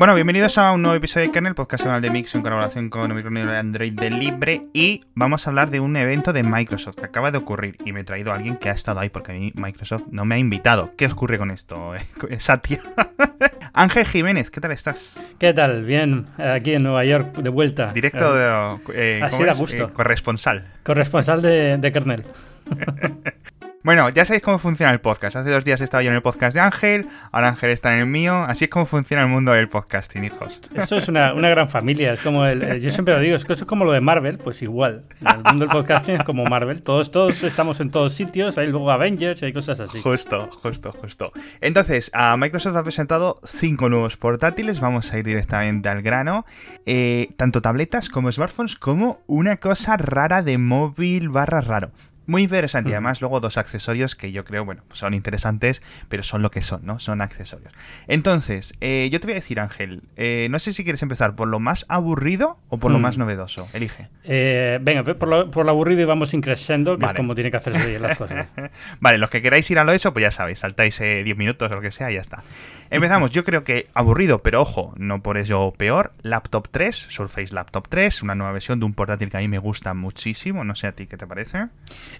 Bueno, bienvenidos a un nuevo episodio de Kernel, podcast semanal de Mix en colaboración con el de Android de Libre. Y vamos a hablar de un evento de Microsoft que acaba de ocurrir. Y me he traído a alguien que ha estado ahí porque a mí Microsoft no me ha invitado. ¿Qué ocurre con esto, Satya? Ángel Jiménez, ¿qué tal estás? ¿Qué tal? Bien, aquí en Nueva York, de vuelta. Directo de. Eh, Así da gusto. Eh, corresponsal. Corresponsal de, de Kernel. Bueno, ya sabéis cómo funciona el podcast. Hace dos días estaba yo en el podcast de Ángel, ahora Ángel está en el mío. Así es como funciona el mundo del podcasting, hijos. Eso es una, gran familia. Es como el, yo siempre lo digo, es, es como lo de Marvel, pues igual. El mundo del podcasting es como Marvel. Todos, todos estamos en todos sitios, hay luego Avengers y hay cosas así. Justo, justo, justo. Entonces, a Microsoft ha presentado cinco nuevos portátiles. Vamos a ir directamente al grano. Eh, tanto tabletas como smartphones, como una cosa rara de móvil barra raro. Muy interesante. Y además, luego dos accesorios que yo creo, bueno, son interesantes, pero son lo que son, ¿no? Son accesorios. Entonces, eh, yo te voy a decir, Ángel, eh, no sé si quieres empezar por lo más aburrido o por lo mm. más novedoso. Elige. Eh, venga, por lo, por lo, aburrido y vamos increciendo, que es como tiene que hacerse las cosas. vale, los que queráis ir a lo eso, pues ya sabéis, saltáis 10 minutos o lo que sea y ya está. Empezamos, yo creo que aburrido, pero ojo, no por ello peor. Laptop 3, Surface Laptop 3, una nueva versión de un portátil que a mí me gusta muchísimo. No sé a ti qué te parece.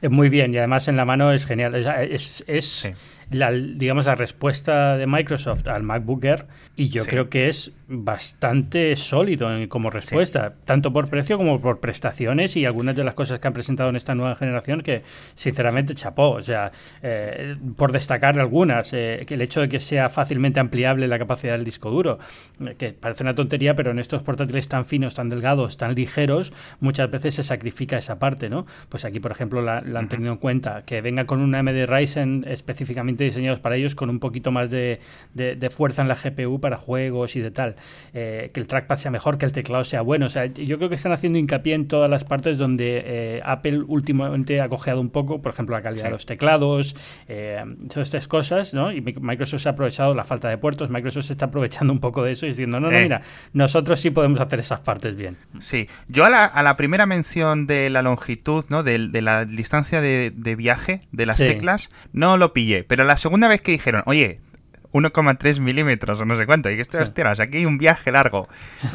Muy bien, y además en la mano es genial. Es, es, la, digamos, la respuesta de Microsoft al MacBook Air y yo creo que es bastante sólido como respuesta, tanto por precio como por prestaciones y algunas de las cosas que han presentado en esta nueva generación que sinceramente chapó, o sea, eh, por destacar algunas, eh, que el hecho de que sea fácilmente ampliable la capacidad del disco duro, eh, que parece una tontería, pero en estos portátiles tan finos, tan delgados, tan ligeros, muchas veces se sacrifica esa parte, ¿no? Pues aquí, por ejemplo, la, han tenido en cuenta, que venga con una AMD Ryzen específicamente diseñados para ellos con un poquito más de, fuerza en la GPU para juegos y de tal. Eh, que el trackpad sea mejor, que el teclado sea bueno. O sea, yo creo que están haciendo hincapié en todas las partes donde eh, Apple últimamente ha cojeado un poco, por ejemplo, la calidad de los teclados, eh, todas estas cosas, ¿no? Y Microsoft se ha aprovechado la falta de puertos, Microsoft se está aprovechando un poco de eso y diciendo, no, no, mira, nosotros sí podemos hacer esas partes bien. Sí, yo a la, a la primera mención de la longitud, ¿no? De, la distancia de, viaje de las teclas, no lo pillé, pero la segunda vez que dijeron, oye, 1,3 milímetros o no sé cuánto. Y que esto, aquí hay un viaje largo.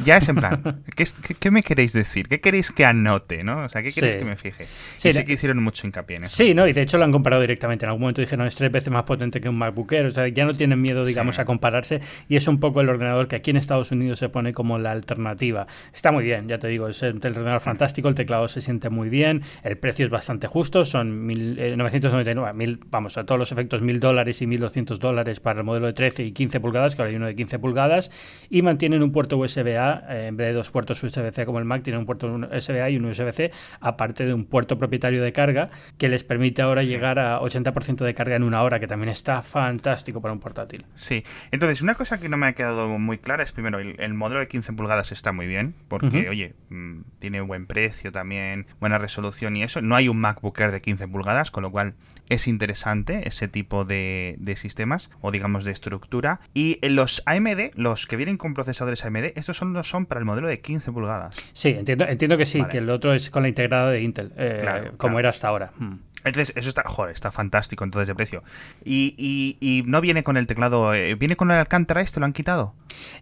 Ya es en plan, ¿qué, me queréis decir? ¿Qué queréis que anote? ¿no? O sea, ¿qué queréis que me fije? Sí, sí que hicieron mucho hincapié en eso. Sí, no, y de hecho lo han comparado directamente. En algún momento dijeron es tres veces más potente que un MacBook Air. O sea, ya no tienen miedo, digamos, a compararse. Y es un poco el ordenador que aquí en Estados Unidos se pone como la alternativa. Está muy bien, ya te digo, es el ordenador fantástico, el teclado se siente muy bien, el precio es bastante justo, son 999, eh, mil, vamos, a todos los efectos, mil dólares y 1200 dólares para el modelo de 13 y 15 pulgadas, que ahora hay uno de 15 pulgadas, y mantienen un puerto USB-A, eh, en vez de dos puertos USB-C como el Mac, tienen un puerto USB-A y un USB-C, aparte de un puerto propietario de carga, que les permite ahora llegar a 80% de carga en una hora, que también está fantástico para un portátil. Sí, entonces una cosa que no me ha quedado muy clara es primero, el, modelo de 15 pulgadas está muy bien, porque, oye, mm, tiene buen precio también, buena resolución y eso. No hay un MacBook Air de 15 pulgadas, con lo cual es interesante ese tipo de, sistemas o digamos de estructura. Y los AMD, los que vienen con procesadores AMD, estos son, son para el modelo de 15 pulgadas. Sí, entiendo, entiendo que sí, que el otro es con la integrada de Intel, eh, como era hasta ahora. Hmm. Entonces, eso está, joder, está fantástico entonces de precio. Y, y, no viene con el teclado, eh, ¿viene con el Alcántara este? ¿Lo han quitado?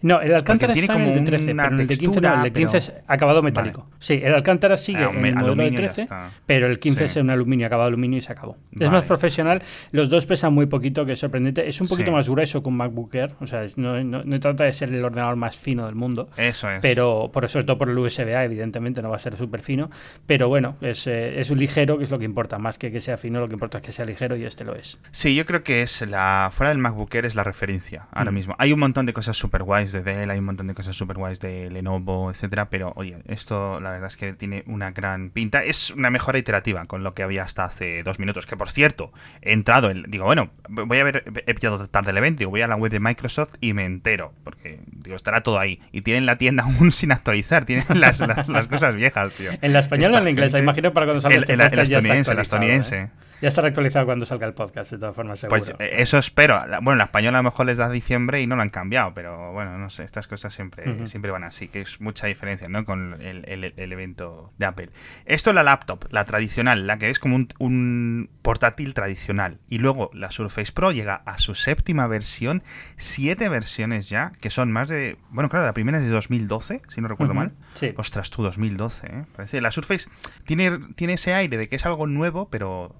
No, el Alcántara está como en el de 13, pero el de 15 no, el de 15 es acabado metálico. Sí, el Alcántara sigue ah, en el modelo de 13, pero el 15 es un aluminio, acabado aluminio y se acabó. Es más profesional, los dos pesan muy poquito, que es sorprendente. Es un poquito más grueso que un MacBook Air, o sea, no, no, trata de ser el ordenador más fino del mundo. Eso es. Pero, por, sobre todo por el USB-A, evidentemente, no va a ser súper fino, pero bueno, es, eh, es ligero, que es lo que importa, más que que sea fino, lo que importa es que sea ligero y este lo es. Sí, yo creo que es la fuera del MacBook Air es la referencia ahora mm. mismo. Hay un montón de cosas super guays de Dell, hay un montón de cosas super guays de Lenovo, etcétera, pero oye, esto la verdad es que tiene una gran pinta. Es una mejora iterativa con lo que había hasta hace dos minutos, que por cierto, he entrado, en, digo, bueno, voy a ver, he pillado tarde el evento, voy a la web de Microsoft y me entero, porque digo, estará todo ahí. Y tienen la tienda aún sin actualizar, tienen las, las, cosas viejas, tío. ¿En la española o en la inglesa? Imagino para cuando salga este en, la, estadounidense, la estadounidense. Ya estará actualizado cuando salga el podcast, de todas formas, pues, seguro. Pues eso espero. Bueno, la española a lo mejor les da diciembre y no lo han cambiado, pero bueno, no sé, estas cosas siempre, siempre van así, que es mucha diferencia, ¿no? Con el, el, evento de Apple. Esto es la laptop, la tradicional, la que es como un, un portátil tradicional. Y luego la Surface Pro llega a su séptima versión, siete versiones ya, que son más de... Bueno, claro, la primera es de 2012, si no recuerdo mal. Sí. Ostras, tú, 2012, ¿eh? Parece, la Surface tiene, tiene ese aire de que es algo nuevo, pero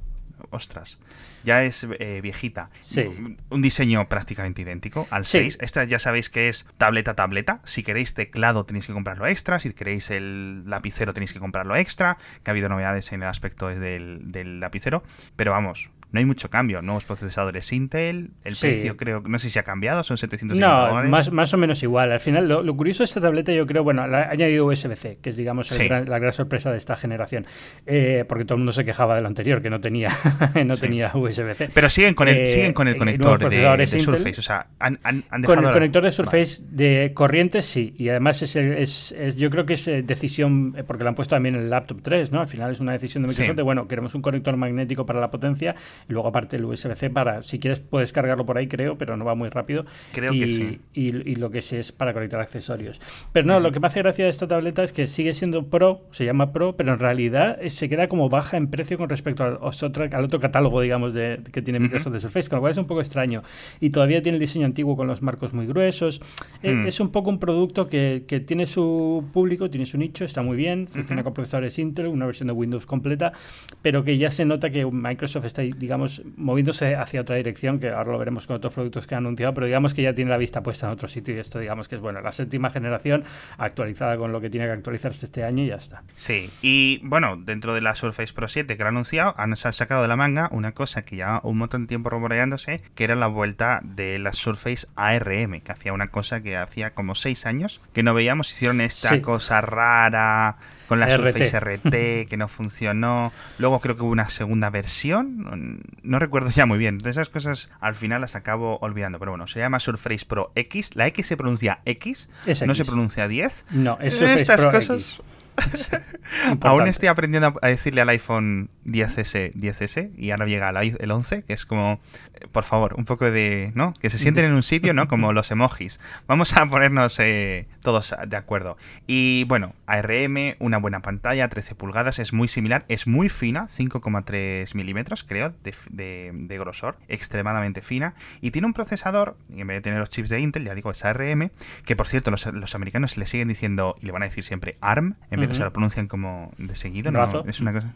ostras, ya es eh, viejita. Sí. Un diseño prácticamente idéntico al 6. Esta ya sabéis que es tableta tableta. Si queréis teclado tenéis que comprarlo extra. Si queréis el lapicero tenéis que comprarlo extra. Que ha habido novedades en el aspecto del, del lapicero. Pero vamos, no hay mucho cambio. Nuevos procesadores Intel, el precio creo, no sé si ha cambiado, son 700 no, Más, más o menos igual. Al final, lo, curioso de esta tableta, yo creo, bueno, ha añadido USB-C, que es, digamos, la gran sorpresa de esta generación. Eh, porque todo el mundo se quejaba de lo anterior, que no tenía, no tenía USB-C. Pero siguen con el, eh, siguen con el conector de, Surface, o sea, han, han, dejado Con el conector de Surface de corriente, sí. Y además es, es, yo creo que es eh, decisión, porque lo han puesto también en el laptop 3, ¿no? Al final es una decisión de Microsoft de, bueno, queremos un conector magnético para la potencia y luego aparte el USB-C para, si quieres puedes cargarlo por ahí creo, pero no va muy rápido. Creo y, que sí. Y, lo que sí es para conectar accesorios. Pero no, lo que me hace gracia de esta tableta es que sigue siendo Pro, se llama Pro, pero en realidad eh, se queda como baja en precio con respecto al, otro, al otro catálogo, digamos, de, que tiene Microsoft de Surface, con lo cual es un poco extraño. Y todavía tiene el diseño antiguo con los marcos muy gruesos. Eh, mm. Es un poco un producto que, que, tiene su público, tiene su nicho, está muy bien, funciona con procesadores Intel, una versión de Windows completa, pero que ya se nota que Microsoft está, digamos, moviéndose hacia otra dirección, que ahora lo veremos con otros productos que han anunciado, pero digamos que ya tiene la vista puesta en otro sitio y esto digamos que es bueno, la séptima generación actualizada con lo que tiene que actualizarse este año y ya está. Sí, y bueno, dentro de la Surface Pro 7 que lo han anunciado, han sacado de la manga una cosa que ya un montón de tiempo rumoreándose, que era la vuelta de la Surface ARM, que hacía una cosa que hacía como seis años que no veíamos, hicieron esta cosa rara con la Surface RT que no funcionó. Luego creo que hubo una segunda versión, no recuerdo ya muy bien. esas cosas al final las acabo olvidando. Pero bueno, se llama Surface Pro X. La X se pronuncia X, no se pronuncia 10. No, es Surface Estas Pro cosas... X. Aún estoy aprendiendo a decirle al iPhone 10S 10S y ahora llega el 11, que es como, eh, por favor, un poco de, ¿no? Que se sienten en un sitio, ¿no? Como los emojis. Vamos a ponernos eh, todos de acuerdo. Y bueno, ARM, una buena pantalla, 13 pulgadas, es muy similar, es muy fina, 5,3 milímetros, creo, de, grosor, extremadamente fina. Y tiene un procesador, y en vez de tener los chips de Intel, ya digo, es ARM, que por cierto, los, los americanos le siguen diciendo, y le van a decir siempre ARM, en de se lo pronuncian como de seguido. ¿no? Es una cosa.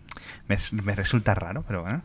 Me, resulta raro, pero bueno.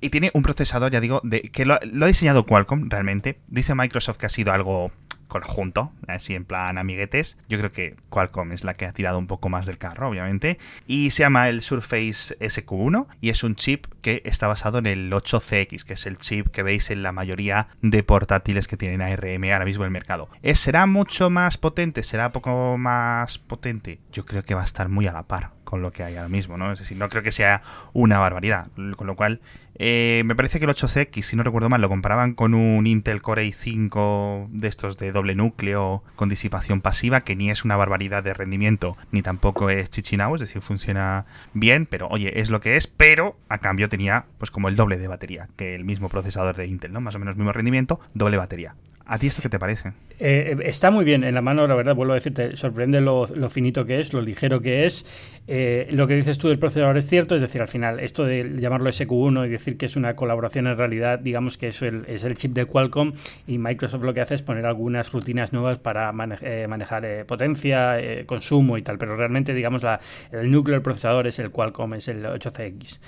y tiene un procesador, ya digo, de, que lo, lo, ha diseñado Qualcomm realmente. Dice Microsoft que ha sido algo conjunto, así en plan amiguetes. Yo creo que Qualcomm es la que ha tirado un poco más del carro, obviamente. Y se llama el Surface SQ1 y es un chip que está basado en el 8CX, que es el chip que veis en la mayoría de portátiles que tienen ARM ahora mismo en el mercado. ¿Es, ¿Será mucho más potente? ¿Será poco más potente? Yo creo que va a estar muy a la par con lo que hay ahora mismo, ¿no? Es decir, no creo que sea una barbaridad. Con lo cual, eh, me parece que el 8CX, si no recuerdo mal, lo comparaban con un Intel Core i5 de estos de doble núcleo con disipación pasiva, que ni es una barbaridad de rendimiento, ni tampoco es chichinao, es decir, funciona bien, pero oye, es lo que es, pero a cambio tenía pues como el doble de batería que el mismo procesador de Intel, ¿no? Más o menos mismo rendimiento, doble batería. ¿A ti esto qué te parece? Eh, está muy bien en la mano, la verdad, vuelvo a decirte, sorprende lo, finito que es, lo ligero que es. Eh, lo que dices tú del procesador es cierto, es decir, al final, esto de llamarlo SQ1 y decir que es una colaboración en realidad, digamos que es el, es el chip de Qualcomm y Microsoft lo que hace es poner algunas rutinas nuevas para eh, manejar potencia, consumo y tal, pero realmente, digamos, la, el núcleo del procesador es el Qualcomm, es el 8CX.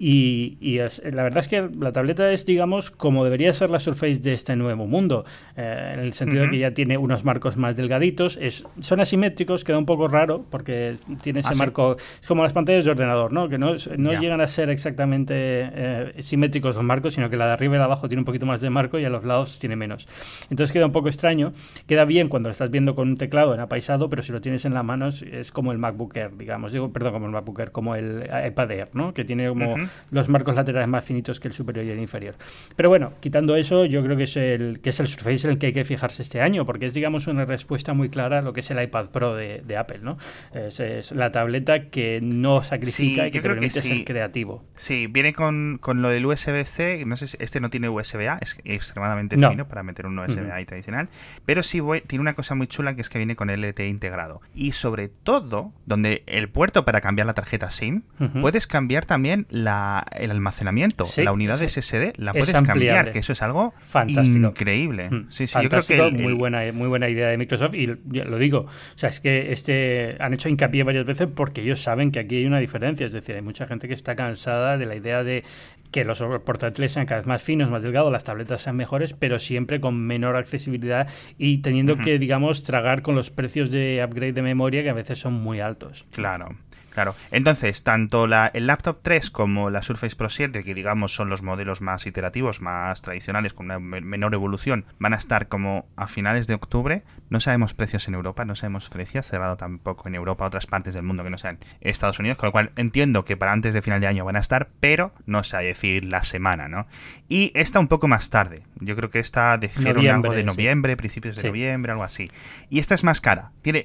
Y, la verdad es que la tableta es, digamos, como debería ser la Surface de este nuevo mundo. Eh, en el sentido de que ya tiene unos marcos más delgaditos. Es, son asimétricos, queda un poco raro porque tiene ese ah, marco. Es como las pantallas de ordenador, ¿no? Que no, no llegan a ser exactamente eh, simétricos los marcos, sino que la de arriba y de abajo tiene un poquito más de marco y a los lados tiene menos. Entonces queda un poco extraño. Queda bien cuando lo estás viendo con un teclado en apaisado, pero si lo tienes en la mano es, como el MacBook Air, digamos. Digo, perdón, como el MacBook Air, como el iPad Air, ¿no? Que tiene como los marcos laterales más finitos que el superior y el inferior. Pero bueno, quitando eso, yo creo que es el, que es el Surface el que hay que fijarse este año porque es, digamos, una respuesta muy clara a lo que es el iPad Pro de, Apple, ¿no? Es, la tableta que no sacrifica y que te permite ser creativo. Sí, viene con, lo del USB-C, no sé si este no tiene USB-A, es extremadamente fino para meter un USB-A tradicional, pero sí tiene una cosa muy chula que es que viene con LTE integrado. Y sobre todo, donde el puerto para cambiar la tarjeta SIM, puedes cambiar también la, el almacenamiento, la unidad de SSD, la puedes cambiar, que eso es algo increíble. Sí, sí, yo creo que muy buena, muy buena idea de Microsoft y lo digo, o sea, es que este han hecho hincapié varias veces porque ellos saben que aquí hay una diferencia, es decir, hay mucha gente que está cansada de la idea de que los portátiles sean cada vez más finos, más delgados, las tabletas sean mejores, pero siempre con menor accesibilidad y teniendo que, digamos, tragar con los precios de upgrade de memoria que a veces son muy altos. Claro. Claro. Entonces, tanto la, el laptop 3 como la Surface Pro 7, que digamos son los modelos más iterativos, más tradicionales, con una menor evolución, van a estar como a finales de octubre. No sabemos precios en Europa, no sabemos precios, cerrado tampoco en Europa, otras partes del mundo que no sean Estados Unidos, con lo cual entiendo que para antes de final de año van a estar, pero no sé decir la semana, ¿no? Y esta un poco más tarde. Yo creo que esta dijeron algo de noviembre, principios de noviembre, algo así. Y esta es más cara. Tiene,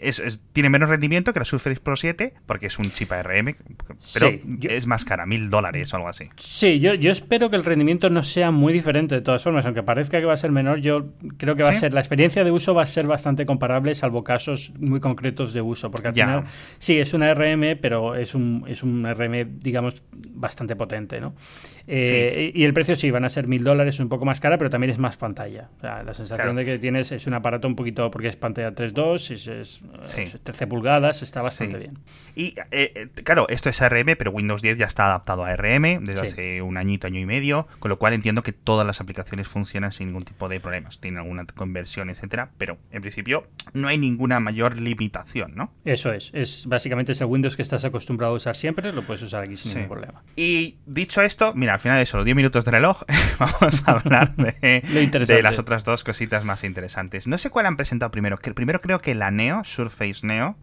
tiene menos rendimiento que la Surface Pro 7, porque es un chip ARM, pero es más cara, mil dólares o algo así. Sí, yo, yo espero que el rendimiento no sea muy diferente de todas formas, aunque parezca que va a ser menor, yo creo que va a ser, la experiencia de uso va a ser bastante comparable, salvo casos muy concretos de uso, porque al final, sí, es una ARM, pero es un, es un ARM, digamos, bastante potente, ¿no? Eh, y el precio sí, van a ser mil dólares, un poco más cara, pero también es más pantalla. la sensación de que tienes es un aparato un poquito, porque es pantalla 3.2, es, es, 13 pulgadas, está bastante bien. Y eh, claro, esto es ARM, pero Windows 10 ya está adaptado a ARM desde hace un añito, año y medio, con lo cual entiendo que todas las aplicaciones funcionan sin ningún tipo de problemas. Tienen alguna conversión, etcétera, pero en principio no hay ninguna mayor limitación, ¿no? Eso es. Es básicamente ese Windows que estás acostumbrado a usar siempre, lo puedes usar aquí sin ningún problema. Y dicho esto, mira, al final de eso, los 10 minutos de reloj, vamos a hablar de, de las otras dos cositas más interesantes. No sé cuál han presentado primero. Que primero creo que la Neo, Surface Neo,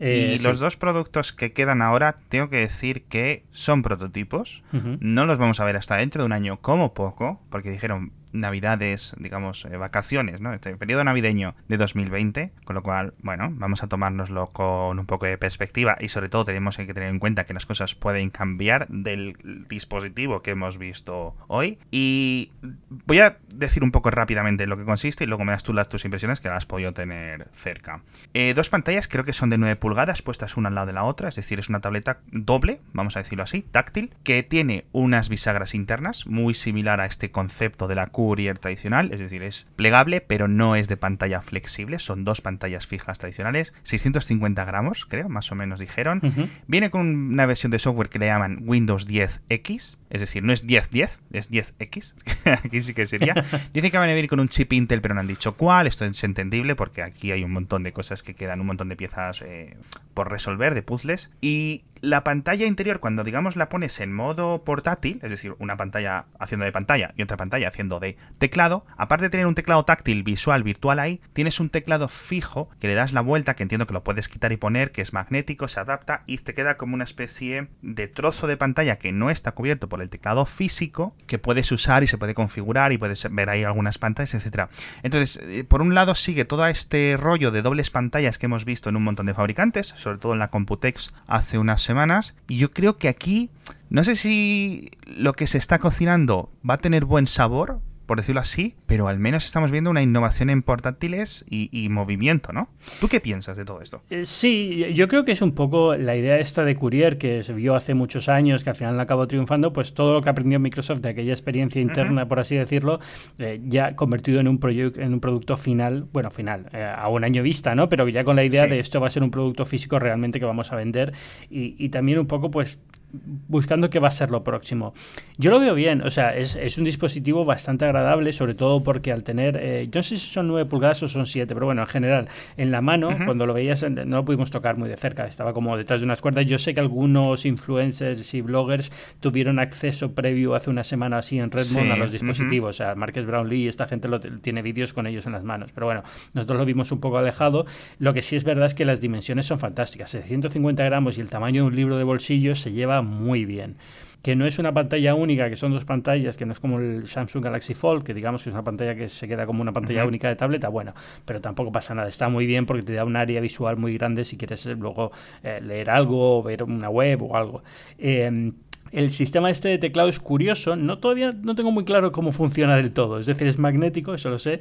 y eh, los dos productos que quedan ahora, tengo que decir que son prototipos. No los vamos a ver hasta dentro de un año como poco, porque dijeron navidades, digamos, eh, vacaciones, ¿no? Este periodo navideño de 2020, con lo cual, bueno, vamos a tomárnoslo con un poco de perspectiva y sobre todo tenemos que tener en cuenta que las cosas pueden cambiar del dispositivo que hemos visto hoy. Y voy a decir un poco rápidamente lo que consiste y luego me das tú tus impresiones que las has podido tener cerca. Eh, dos pantallas creo que son de 9 pulgadas puestas una al lado de la otra, es decir, es una tableta doble, vamos a decirlo así, táctil, que tiene unas bisagras internas, muy similar a este concepto de la Courier tradicional, es decir, es plegable, pero no es de pantalla flexible, son dos pantallas fijas tradicionales, 650 gramos, creo, más o menos dijeron. Viene con una versión de software que le llaman Windows 10X, es decir, no es 1010, es 10X, aquí sí que sería. Dicen que van a venir con un chip Intel, pero no han dicho cuál, esto es entendible porque aquí hay un montón de cosas que quedan, un montón de piezas eh, por resolver, de puzzles. Y la pantalla interior, cuando digamos la pones en modo portátil, es decir, una pantalla haciendo de pantalla y otra pantalla haciendo de teclado, aparte de tener un teclado táctil visual virtual ahí, tienes un teclado fijo que le das la vuelta, que entiendo que lo puedes quitar y poner, que es magnético, se adapta y te queda como una especie de trozo de pantalla que no está cubierto por el teclado físico, que puedes usar y se puede configurar y puedes ver ahí algunas pantallas, etcétera. Entonces, eh, por un lado sigue todo este rollo de dobles pantallas que hemos visto en un montón de fabricantes, sobre todo en la Computex hace unas semanas. Y yo creo que aquí, no sé si lo que se está cocinando va a tener buen sabor, por decirlo así, pero al menos estamos viendo una innovación en portátiles y, movimiento, ¿no? ¿Tú qué piensas de todo esto? Eh, sí, yo creo que es un poco la idea esta de Courier que se vio hace muchos años, que al final acabó triunfando, pues todo lo que aprendió Microsoft de aquella experiencia interna, por así decirlo, eh, ya convertido en un, en un producto final, bueno, final, eh, a un año vista, ¿no? Pero ya con la idea de esto va a ser un producto físico realmente que vamos a vender y, y también un poco, pues, buscando qué va a ser lo próximo. Yo lo veo bien, o sea, es, es un dispositivo bastante agradable, sobre todo porque al tener, eh, yo no sé si son 9 pulgadas o son 7, pero bueno, en general, en la mano, cuando lo veías, no lo pudimos tocar muy de cerca, estaba como detrás de unas cuerdas. Yo sé que algunos influencers y bloggers tuvieron acceso previo hace una semana así en Redmond a los dispositivos, o sea, Marques Brownlee y esta gente lo, tiene vídeos con ellos en las manos, pero bueno, nosotros lo vimos un poco alejado. Lo que sí es verdad es que las dimensiones son fantásticas, 150 gramos y el tamaño de un libro de bolsillo se lleva muy bien. Que no es una pantalla única, que son dos pantallas, que no es como el Samsung Galaxy Fold, que digamos que es una pantalla que se queda como una pantalla única de tableta, bueno, pero tampoco pasa nada, está muy bien porque te da un área visual muy grande si quieres eh, luego eh, leer algo o ver una web o algo. Eh, el sistema este de teclado es curioso, no todavía no tengo muy claro cómo funciona del todo, es decir, es magnético, eso lo sé,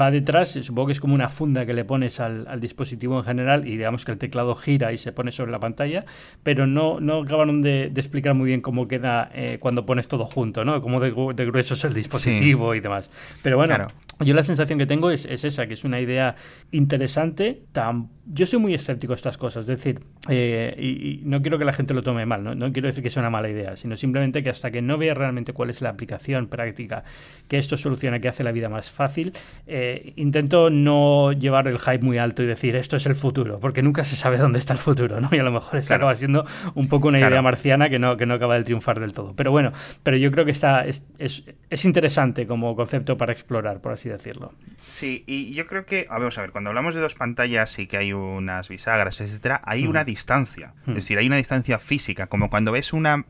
va detrás, supongo que es como una funda que le pones al, dispositivo en general y digamos que el teclado gira y se pone sobre la pantalla, pero no, no acabaron de, explicar muy bien cómo queda eh, cuando pones todo junto, ¿no? Cómo de, grueso es el dispositivo y demás. Pero bueno, yo la sensación que tengo es, esa, que es una idea interesante. Tan, yo soy muy escéptico a estas cosas, es decir, eh, y, no quiero que la gente lo tome mal, ¿no? no quiero decir que sea una mala idea, sino simplemente que hasta que no vea realmente cuál es la aplicación práctica que esto soluciona, que hace la vida más fácil, eh, intento no llevar el hype muy alto y decir esto es el futuro, porque nunca se sabe dónde está el futuro, ¿no? Y a lo mejor esto acaba siendo un poco una idea marciana que no, que no acaba de triunfar del todo. Pero bueno, pero yo creo que está, es, es, es interesante como concepto para explorar, por así decirlo. Sí, y yo creo que, vamos a ver, cuando hablamos de dos pantallas y que hay unas bisagras, etcétera, hay una distancia. Es decir, hay una distancia física, como cuando ves una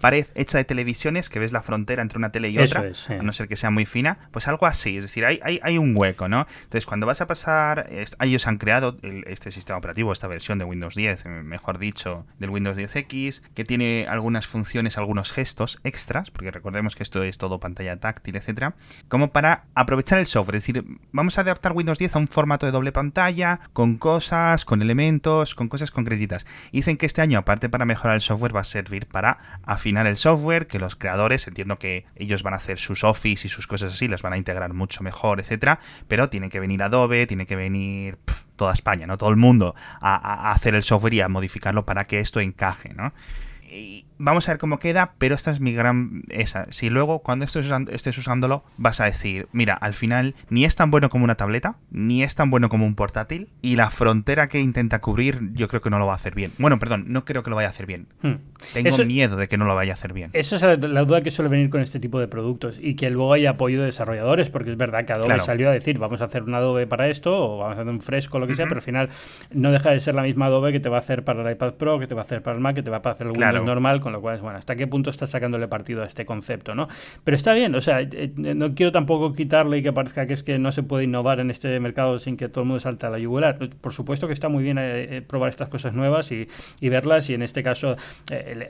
pared hecha de televisiones que ves la frontera entre una tele y otra, a no ser que sea muy fina, pues algo así. Es decir, hay, hay, hay un hueco, ¿no? Entonces, cuando vas a pasar, ellos han creado este sistema operativo, esta versión de Windows 10, eh, mejor dicho, del Windows 10X, que tiene algunas funciones, algunos gestos extras, porque recordemos que esto es todo pantalla táctil, etcétera, como para aprovechar el software. Es decir, vamos a adaptar Windows 10 a un formato de doble pantalla, con cosas, con elementos, con cosas concretitas. dicen que este año, aparte para mejorar el software, va a servir para afinar el software, que los creadores, entiendo que ellos van a hacer sus Office y sus cosas así, las van a integrar mucho mejor, etcétera, pero tiene que venir Adobe, tiene que venir toda España, ¿no? Todo el mundo a, hacer el software y a modificarlo para que esto encaje, ¿no? Vamos a ver cómo queda, pero esta es mi gran esa. Si luego cuando estés, estés usándolo vas a decir, mira, al final ni es tan bueno como una tableta, ni es tan bueno como un portátil, y la frontera que intenta cubrir yo creo que no lo va a hacer bien. Bueno, perdón, no creo que lo vaya a hacer bien. Hmm. Tengo miedo de que no lo vaya a hacer bien. Esa es la duda que suele venir con este tipo de productos y que luego hay apoyo de desarrolladores, porque es verdad que Adobe salió a decir, vamos a hacer un Adobe para esto, o vamos a hacer un fresco, lo que sea, pero al final no deja de ser la misma Adobe que te va a hacer para el iPad Pro, que te va a hacer para el Mac, que te va a hacer el Windows normal, con lo cual es bueno, hasta qué punto estás sacándole partido a este concepto, ¿no? Pero está bien, o sea, eh, eh, no quiero tampoco quitarle y que parezca que es que no se puede innovar en este mercado sin que todo el mundo salte a la yugular. Por supuesto que está muy bien eh, probar estas cosas nuevas y, verlas y en este caso,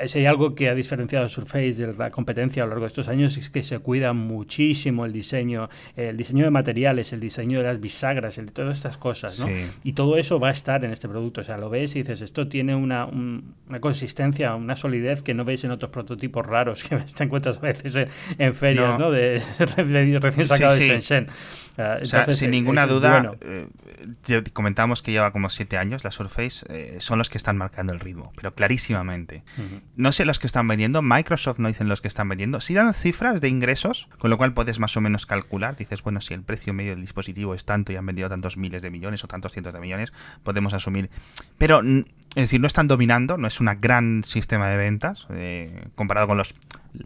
si hay algo que ha diferenciado a Surface de la competencia a lo largo de estos años es que se cuida muchísimo el diseño, el diseño de materiales, el diseño de las bisagras, el de todas estas cosas, ¿no? Y todo eso va a estar en este producto, o sea, lo ves y dices, esto tiene una, una consistencia, una solidez que no veis en otros prototipos raros que te encuentras a veces en, ferias, ¿no? De, recién sacado de Shenzhen. Ah, o sea, sin ninguna duda, eh, comentábamos que lleva como siete años la Surface, eh, son los que están marcando el ritmo, pero clarísimamente. No sé los que están vendiendo, Microsoft no dicen los que están vendiendo, si dan cifras de ingresos, con lo cual puedes más o menos calcular, dices, bueno, si el precio medio del dispositivo es tanto y han vendido tantos miles de millones o tantos cientos de millones, podemos asumir. Pero es decir, no están dominando, no es un gran sistema de ventas eh, comparado con los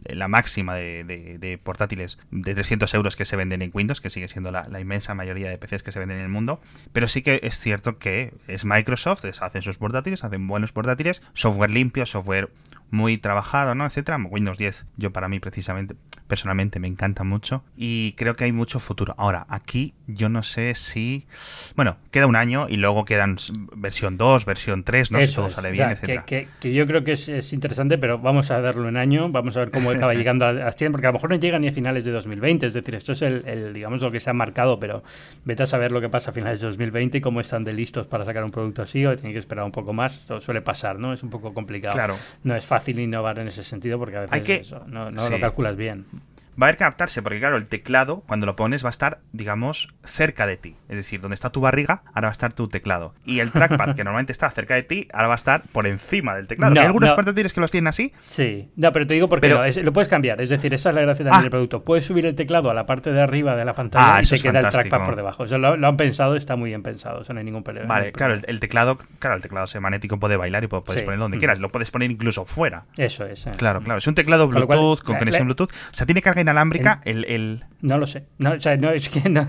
la máxima de, portátiles de 300 euros que se venden en Windows, que sigue siendo la, inmensa mayoría de PCs que se venden en el mundo. Pero sí que es cierto que es Microsoft, hacen sus portátiles, hacen buenos portátiles, software limpio, software muy trabajado, ¿no? Etcétera. Windows 10, yo para mí precisamente, personalmente me encanta mucho y creo que hay mucho futuro. Ahora, aquí yo no sé si, bueno, queda un año y luego quedan versión 2, versión 3, no sé si todo sale bien, etcétera. Que, yo creo que es, interesante, pero vamos a darlo en año, vamos a ver cómo acaba llegando a, 100, porque a lo mejor no llega ni a finales de 2020, es decir, esto es el, digamos, lo que se ha marcado, pero vete a saber lo que pasa a finales de 2020 y cómo están de listos para sacar un producto así o tienen que esperar un poco más, esto suele pasar, ¿no? Es un poco complicado. Claro. No es fácil fácil innovar en ese sentido porque a veces no, lo calculas bien va a haber que adaptarse, porque claro, el teclado, cuando lo pones, va a estar, digamos, cerca de ti. Es decir, donde está tu barriga, ahora va a estar tu teclado. Y el trackpad, que normalmente está cerca de ti, ahora va a estar por encima del teclado. ¿Hay algunos portátiles que los tienen así? Sí, no, pero te digo porque lo puedes cambiar. Es decir, esa es la gracia también ah. del producto. Puedes subir el teclado a la parte de arriba de la pantalla ah, y te queda el trackpad por debajo. Eso lo, han pensado, está muy bien pensado. Eso no hay ningún problema. Vale, claro, el, teclado, claro, el teclado magnético puede bailar y puedes ponerlo donde mm. quieras. Lo puedes poner incluso fuera. Eso es. Eh. Claro, claro. Es un teclado Bluetooth, con, conexión Bluetooth. O sea, tiene carga inalámbrica, el, el, no lo sé. No, o sea, no, es que no,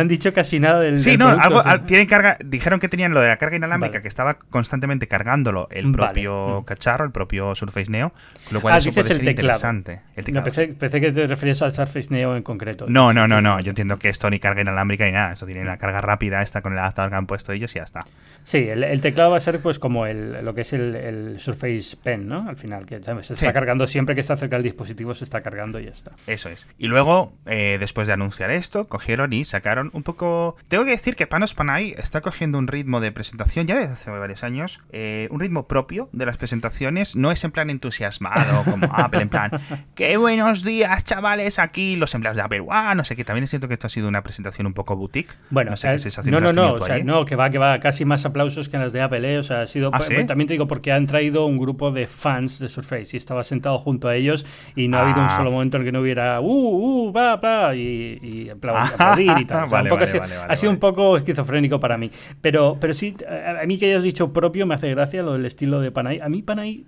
han dicho casi nada del. Sí, no, algo, tienen carga. Dijeron que tenían lo de la carga inalámbrica, que estaba constantemente cargándolo el propio mm. cacharro, el propio Surface Neo, lo cual ah, eso puede ser el interesante. No, pensé, que te referías al Surface Neo en concreto. No, no, no, no. Yo entiendo que esto ni carga inalámbrica ni nada. Eso tiene una carga rápida, esta con el adaptador que han puesto ellos y ya está. Sí, el, teclado va a ser pues como el, lo que es el, Surface Pen, ¿no? Al final, que se está cargando siempre que está cerca del dispositivo, se está cargando y ya está. Eso es. Y luego, eh, después de anunciar esto, cogieron y sacaron un poco... Tengo que decir que Panos Panay está cogiendo un ritmo de presentación ya desde hace varios años, eh, un ritmo propio de las presentaciones, no es en plan entusiasmado como Apple, en plan, qué buenos días chavales, aquí los empleados de Apple, ah, no sé qué, también siento que esto ha sido una presentación un poco boutique. Bueno, no sé qué eh, no, no, no, o sea, no, que va, que va, casi más aplausos que en las de Apple, ¿eh? o sea, ha sido, ¿Ah, también te digo, porque han traído un grupo de fans de Surface y estaba sentado junto a ellos y no ha habido un ah. solo momento en que no hubiera, uh, uh, y, y aplaudir y tal. ha, sido, un poco esquizofrénico para mí. Pero, pero sí, a, mí que hayas dicho propio me hace gracia lo del estilo de Panay. A mí Panay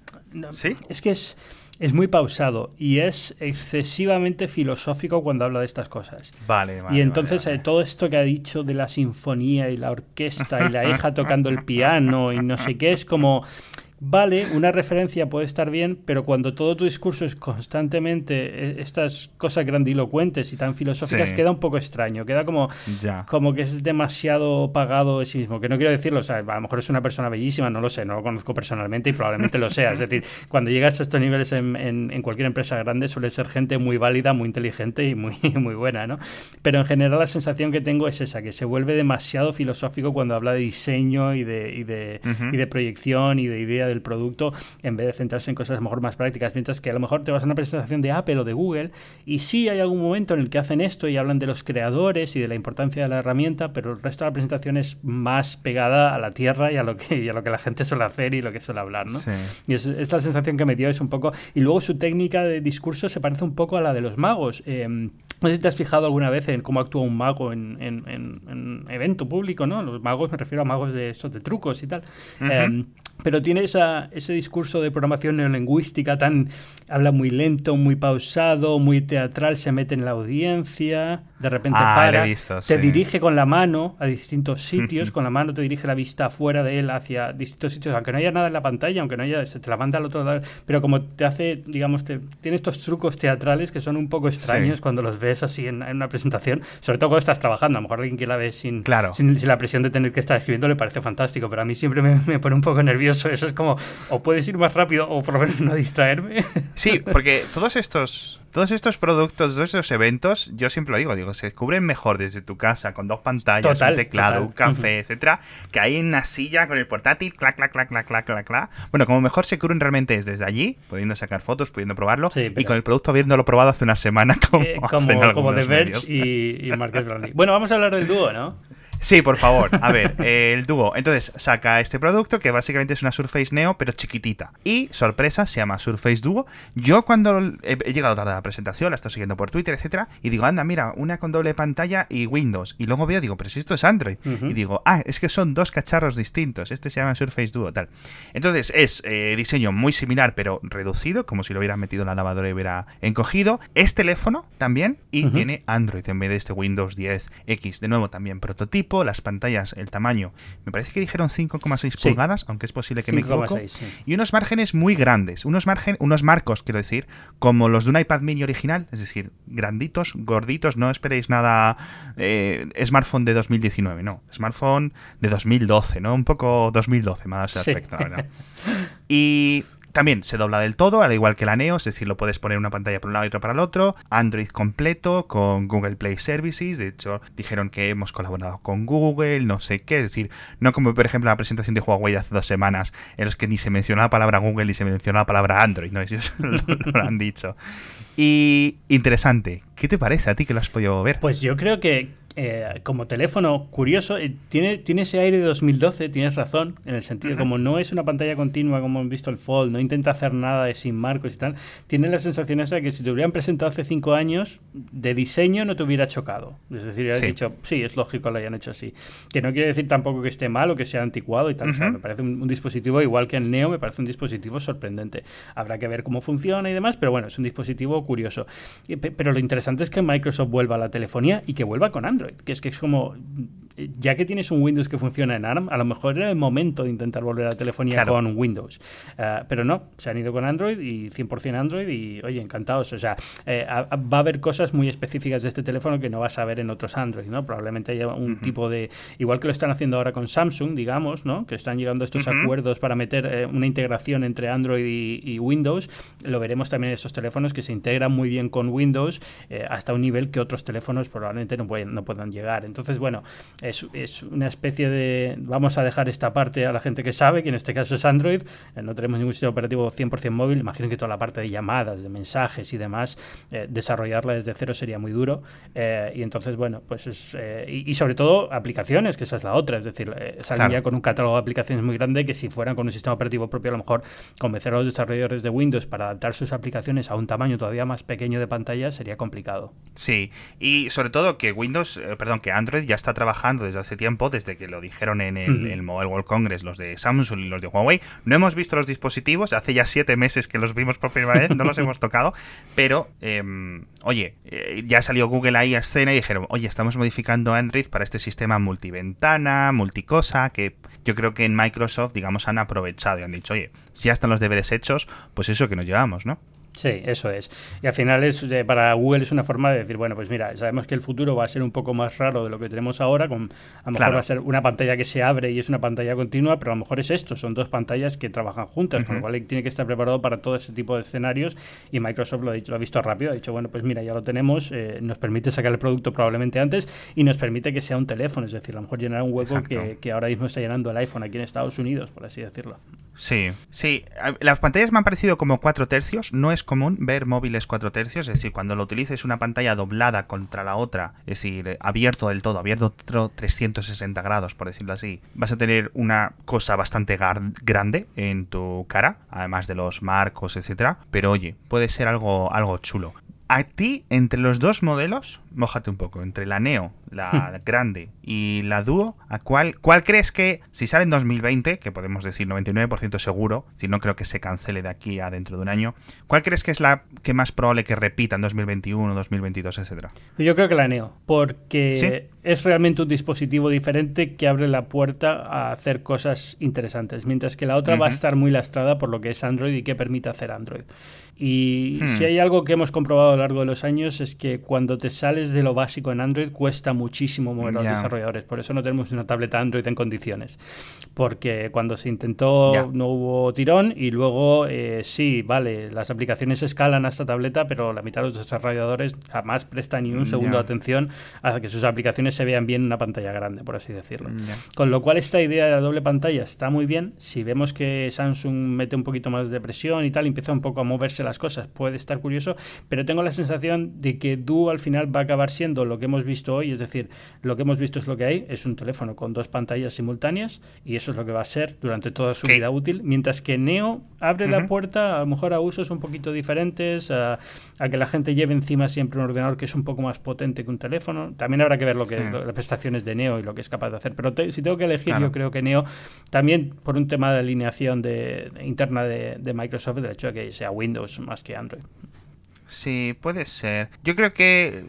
es que es es muy pausado y es excesivamente filosófico cuando habla de estas cosas. Vale, Y entonces eh, todo esto que ha dicho de la sinfonía y la orquesta y la hija tocando el piano y no sé qué es como vale, una referencia puede estar bien, pero cuando todo tu discurso es constantemente eh, estas cosas grandilocuentes y tan filosóficas, queda un poco extraño, queda como, como que es demasiado pagado de sí mismo, que no quiero decirlo, o sea, a lo mejor es una persona bellísima, no lo sé, no lo conozco personalmente y probablemente lo sea, es decir, cuando llegas a estos niveles en, en, cualquier empresa grande suele ser gente muy válida, muy inteligente y muy, muy buena, ¿no? Pero en general la sensación que tengo es esa, que se vuelve demasiado filosófico cuando habla de diseño y de, y de, y de proyección y de idea de el producto en vez de centrarse en cosas a lo mejor más prácticas, mientras que a lo mejor te vas a una presentación de Apple o de Google y sí hay algún momento en el que hacen esto y hablan de los creadores y de la importancia de la herramienta, pero el resto de la presentación es más pegada a la tierra y a lo que, a lo que la gente suele hacer y lo que suele hablar, ¿no? Y es, la sensación que me dio, es un poco... Y luego su técnica de discurso se parece un poco a la de los magos. Em, no sé si te has fijado alguna vez en cómo actúa un mago en, en, evento público, ¿no? Los magos, me refiero a magos de estos de trucos y tal. Pero tiene esa, ese discurso de programación neolingüística tan... Habla muy lento, muy pausado, muy teatral, se mete en la audiencia, de repente ah, para, te dirige con la mano a distintos sitios, con la mano te dirige la vista afuera de él hacia distintos sitios, aunque no haya nada en la pantalla, aunque no haya, se te la manda al otro lado, pero como te hace, digamos, te, tiene estos trucos teatrales que son un poco extraños cuando los ves así en, una presentación, sobre todo cuando estás trabajando, a lo mejor alguien que la ve sin, claro. sin, la presión de tener que estar escribiendo le parece fantástico, pero a mí siempre me, me pone un poco nervioso eso. es como, o puedes ir más rápido o por lo menos no distraerme. Sí, porque todos estos, todos estos productos, todos estos eventos, yo siempre lo digo, digo, se cubren mejor desde tu casa con dos pantallas, un teclado, un café, etcétera, que hay una silla con el portátil, clac, clac, clac, clac, clac, clac, clac. Bueno, como mejor se cubren realmente es desde allí, pudiendo sacar fotos, pudiendo probarlo, y con el producto habiéndolo probado hace una semana como, eh, como, como The Verge y, y Marcus Bueno, vamos a hablar del dúo, ¿no? Sí, por favor. A ver, el dúo. Entonces saca este producto que básicamente es una Surface Neo, pero chiquitita. Y, sorpresa, se llama Surface Duo. Yo cuando he, llegado tarde a la presentación, la estoy siguiendo por Twitter, etcétera, y digo, anda, mira, una con doble pantalla y Windows. Y luego veo, digo, pero si esto es Android. Y digo, ah, es que son dos cacharros distintos. Este se llama Surface Duo, tal. Entonces es eh, diseño muy similar, pero reducido, como si lo hubieran metido en la lavadora y hubiera encogido. Es teléfono también y tiene Android en vez de este Windows 10X. De nuevo, también prototipo las pantallas, el tamaño, me parece que dijeron 5,6 pulgadas, aunque es posible que me equivoque, y unos márgenes muy grandes, unos, margen, unos marcos, quiero decir, como los de un iPad mini original, es decir, granditos, gorditos, no esperéis nada eh, smartphone de 2019, no, smartphone de 2012, ¿no? Un poco 2012 más aspecto, la verdad. Y también se dobla del todo, al igual que la Neo, es decir, lo puedes poner una pantalla por un lado y otra para el otro. Android completo con Google Play Services. De hecho, dijeron que hemos colaborado con Google, no sé qué. Es decir, no como por ejemplo la presentación de Huawei hace dos semanas, en los que ni se mencionó la palabra Google ni se mencionó la palabra Android, ¿no? Eso lo, lo han dicho. Y interesante. ¿Qué te parece a ti que lo has podido ver? Pues yo creo que eh, como teléfono curioso, eh, tiene, tiene ese aire de 2012, tienes razón, en el sentido, como no es una pantalla continua como hemos visto el Fold, no intenta hacer nada de sin marcos y tal, tiene la sensación esa de que si te hubieran presentado hace cinco años, de diseño no te hubiera chocado. Es decir, hubieras dicho, sí, es lógico lo hayan hecho así. Que no quiere decir tampoco que esté mal o que sea anticuado y tal. me parece un, dispositivo, igual que el Neo, me parece un dispositivo sorprendente. Habrá que ver cómo funciona y demás, pero bueno, es un dispositivo curioso. Pero lo interesante es que Microsoft vuelva a la telefonía y que vuelva con Android que es que es como ya que tienes un Windows que funciona en ARM, a lo mejor era el momento de intentar volver a la telefonía con Windows. Eh, pero no, se han ido con Android y 100% Android y, oye, encantados. O sea, eh, va a haber cosas muy específicas de este teléfono que no vas a ver en otros Android, ¿no? Probablemente haya un tipo de... Igual que lo están haciendo ahora con Samsung, digamos, ¿no? Que están llegando a estos acuerdos para meter eh, una integración entre Android y, Windows. Lo veremos también en estos teléfonos que se integran muy bien con Windows hasta un nivel que otros teléfonos probablemente no, pueden, no puedan llegar. Entonces, bueno es, una especie de... Vamos a dejar esta parte a la gente que sabe, que en este caso es Android. Eh, no tenemos ningún sistema operativo 100% móvil. Imagino que toda la parte de llamadas, de mensajes y demás, eh, desarrollarla desde cero sería muy duro. Eh, y entonces, bueno, pues es... Y, sobre todo aplicaciones, que esa es la otra. Es decir, salen ya con un catálogo de aplicaciones muy grande que si fueran con un sistema operativo propio, a lo mejor convencer a los desarrolladores de Windows para adaptar sus aplicaciones a un tamaño todavía más pequeño de pantalla sería complicado. Sí, y sobre todo que Windows, perdón, que Android ya está trabajando desde hace tiempo, desde que lo dijeron en el, Mobile World Congress, los de Samsung y los de Huawei. No hemos visto los dispositivos, hace ya siete meses que los vimos por primera vez, no los hemos tocado, pero em, oye, eh, ya salió Google ahí a escena y dijeron, oye, estamos modificando Android para este sistema multiventana, multicosa, que yo creo que en Microsoft, digamos, han aprovechado y han dicho, oye, si ya están los deberes hechos, pues eso que nos llevamos, ¿no? Sí, eso es. Y al final es eh, para Google es una forma de decir, bueno, pues mira, sabemos que el futuro va a ser un poco más raro de lo que tenemos ahora, con, a lo mejor va a ser una pantalla que se abre y es una pantalla continua, pero a lo mejor es esto, son dos pantallas que trabajan juntas, con lo cual tiene que estar preparado para todo ese tipo de escenarios y Microsoft lo ha, dicho, lo ha visto rápido, ha dicho, bueno, pues mira, ya lo tenemos, eh, nos permite sacar el producto probablemente antes y nos permite que sea un teléfono, es decir, a lo mejor llenar un hueco que, que ahora mismo está llenando el iPhone aquí en Estados Unidos, por así decirlo. Sí, sí. Las pantallas me han parecido como cuatro tercios. No es común ver móviles cuatro tercios. Es decir, cuando lo utilices una pantalla doblada contra la otra, es decir, abierto del todo, abierto 360 grados, por decirlo así, vas a tener una cosa bastante grande en tu cara, además de los marcos, etcétera. Pero oye, puede ser algo, algo chulo. A ti, entre los dos modelos, mójate un poco, entre la Neo, la grande y la Duo, ¿a cuál, cuál crees que, si sale en 2020, que podemos decir 99% seguro, si no creo que se cancele de aquí a dentro de un año, ¿cuál crees que es la que más probable que repita en 2021, 2022, etcétera? Yo creo que la Neo, porque es realmente un dispositivo diferente que abre la puerta a hacer cosas interesantes, mientras que la otra va a estar muy lastrada por lo que es Android y que permite hacer Android. Y hmm. si hay algo que hemos comprobado a lo largo de los años es que cuando te sales de lo básico en Android cuesta muchísimo mover a los desarrolladores. Por eso no tenemos una tableta Android en condiciones. Porque cuando se intentó no hubo tirón y luego eh, sí, vale, las aplicaciones escalan a esta tableta, pero la mitad de los desarrolladores jamás prestan ni un segundo de atención a que sus aplicaciones se vean bien en una pantalla grande, por así decirlo. Con lo cual esta idea de la doble pantalla está muy bien. Si vemos que Samsung mete un poquito más de presión y tal, empieza un poco a moverse las cosas. Puede estar curioso, pero tengo la sensación de que Duo al final va a acabar siendo lo que hemos visto hoy, es decir, lo que hemos visto es lo que hay, es un teléfono con dos pantallas simultáneas y eso es lo que va a ser durante toda su vida útil, mientras que Neo abre la puerta a lo mejor a usos un poquito diferentes, a, que la gente lleve encima siempre un ordenador que es un poco más potente que un teléfono. También habrá que ver lo que las prestaciones de Neo y lo que es capaz de hacer, pero si tengo que elegir, yo creo que Neo también por un tema de alineación de, interna de, de Microsoft, el hecho de que sea Windows más que Android. Sí, puede ser. Yo creo que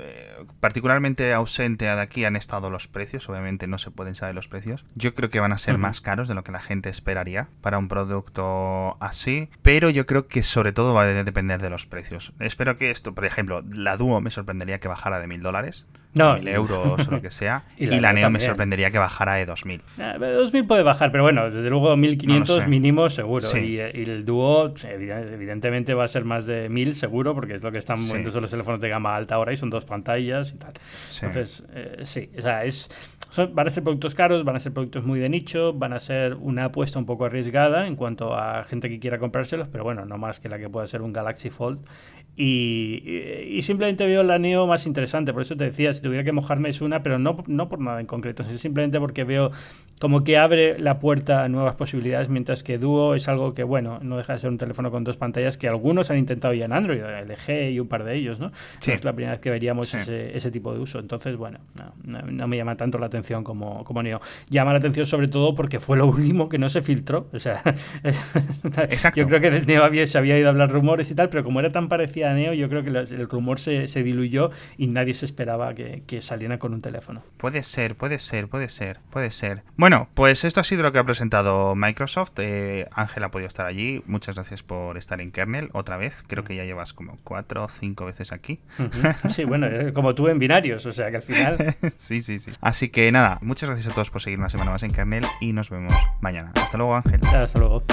eh, particularmente ausente de aquí han estado los precios. Obviamente no se pueden saber los precios. Yo creo que van a ser más caros de lo que la gente esperaría para un producto así. Pero yo creo que sobre todo va a depender de los precios. Espero que esto, por ejemplo, la Duo me sorprendería que bajara de mil dólares no. mil euros o lo que sea. y, la, Neo me sorprendería que bajara de 2000. Eh, 2000 puede bajar, pero bueno, desde luego 1500 mínimo seguro. Y, el dúo, evidentemente, va a ser más de 1000 seguro, porque es lo que están moviendo los teléfonos de gama alta ahora y son dos pantallas y tal. Entonces, eh, sí, o sea, es van a ser productos caros, van a ser productos muy de nicho, van a ser una apuesta un poco arriesgada en cuanto a gente que quiera comprárselos, pero bueno, no más que la que pueda ser un Galaxy Fold. Y, simplemente veo la Neo más interesante, por eso te decía, si tuviera que mojarme es una, pero no, no por nada en concreto, sino simplemente porque veo como que abre la puerta a nuevas posibilidades, mientras que Duo es algo que, bueno, no deja de ser un teléfono con dos pantallas que algunos han intentado ya en Android, LG y un par de ellos, ¿no? es la primera vez que veríamos ese, ese, tipo de uso. Entonces, bueno, no, me llama tanto la atención como, como Neo. Llama la atención sobre todo porque fue lo último que no se filtró. O sea, yo creo que del Neo había, se había ido a hablar rumores y tal, pero como era tan parecida a Neo, yo creo que el rumor se, se diluyó y nadie se esperaba que, que salieran con un teléfono. Puede ser, puede ser, puede ser, puede ser. Bueno, bueno, pues esto ha sido lo que ha presentado Microsoft. Eh, Ángel ha podido estar allí. Muchas gracias por estar en kernel otra vez. Creo que ya llevas como cuatro o cinco veces aquí. Sí, bueno, eh, como tú en binarios, o sea que al final. sí, sí, sí. Así que nada, muchas gracias a todos por seguir una semana más en kernel y nos vemos mañana. Hasta luego, Ángel. Hasta luego.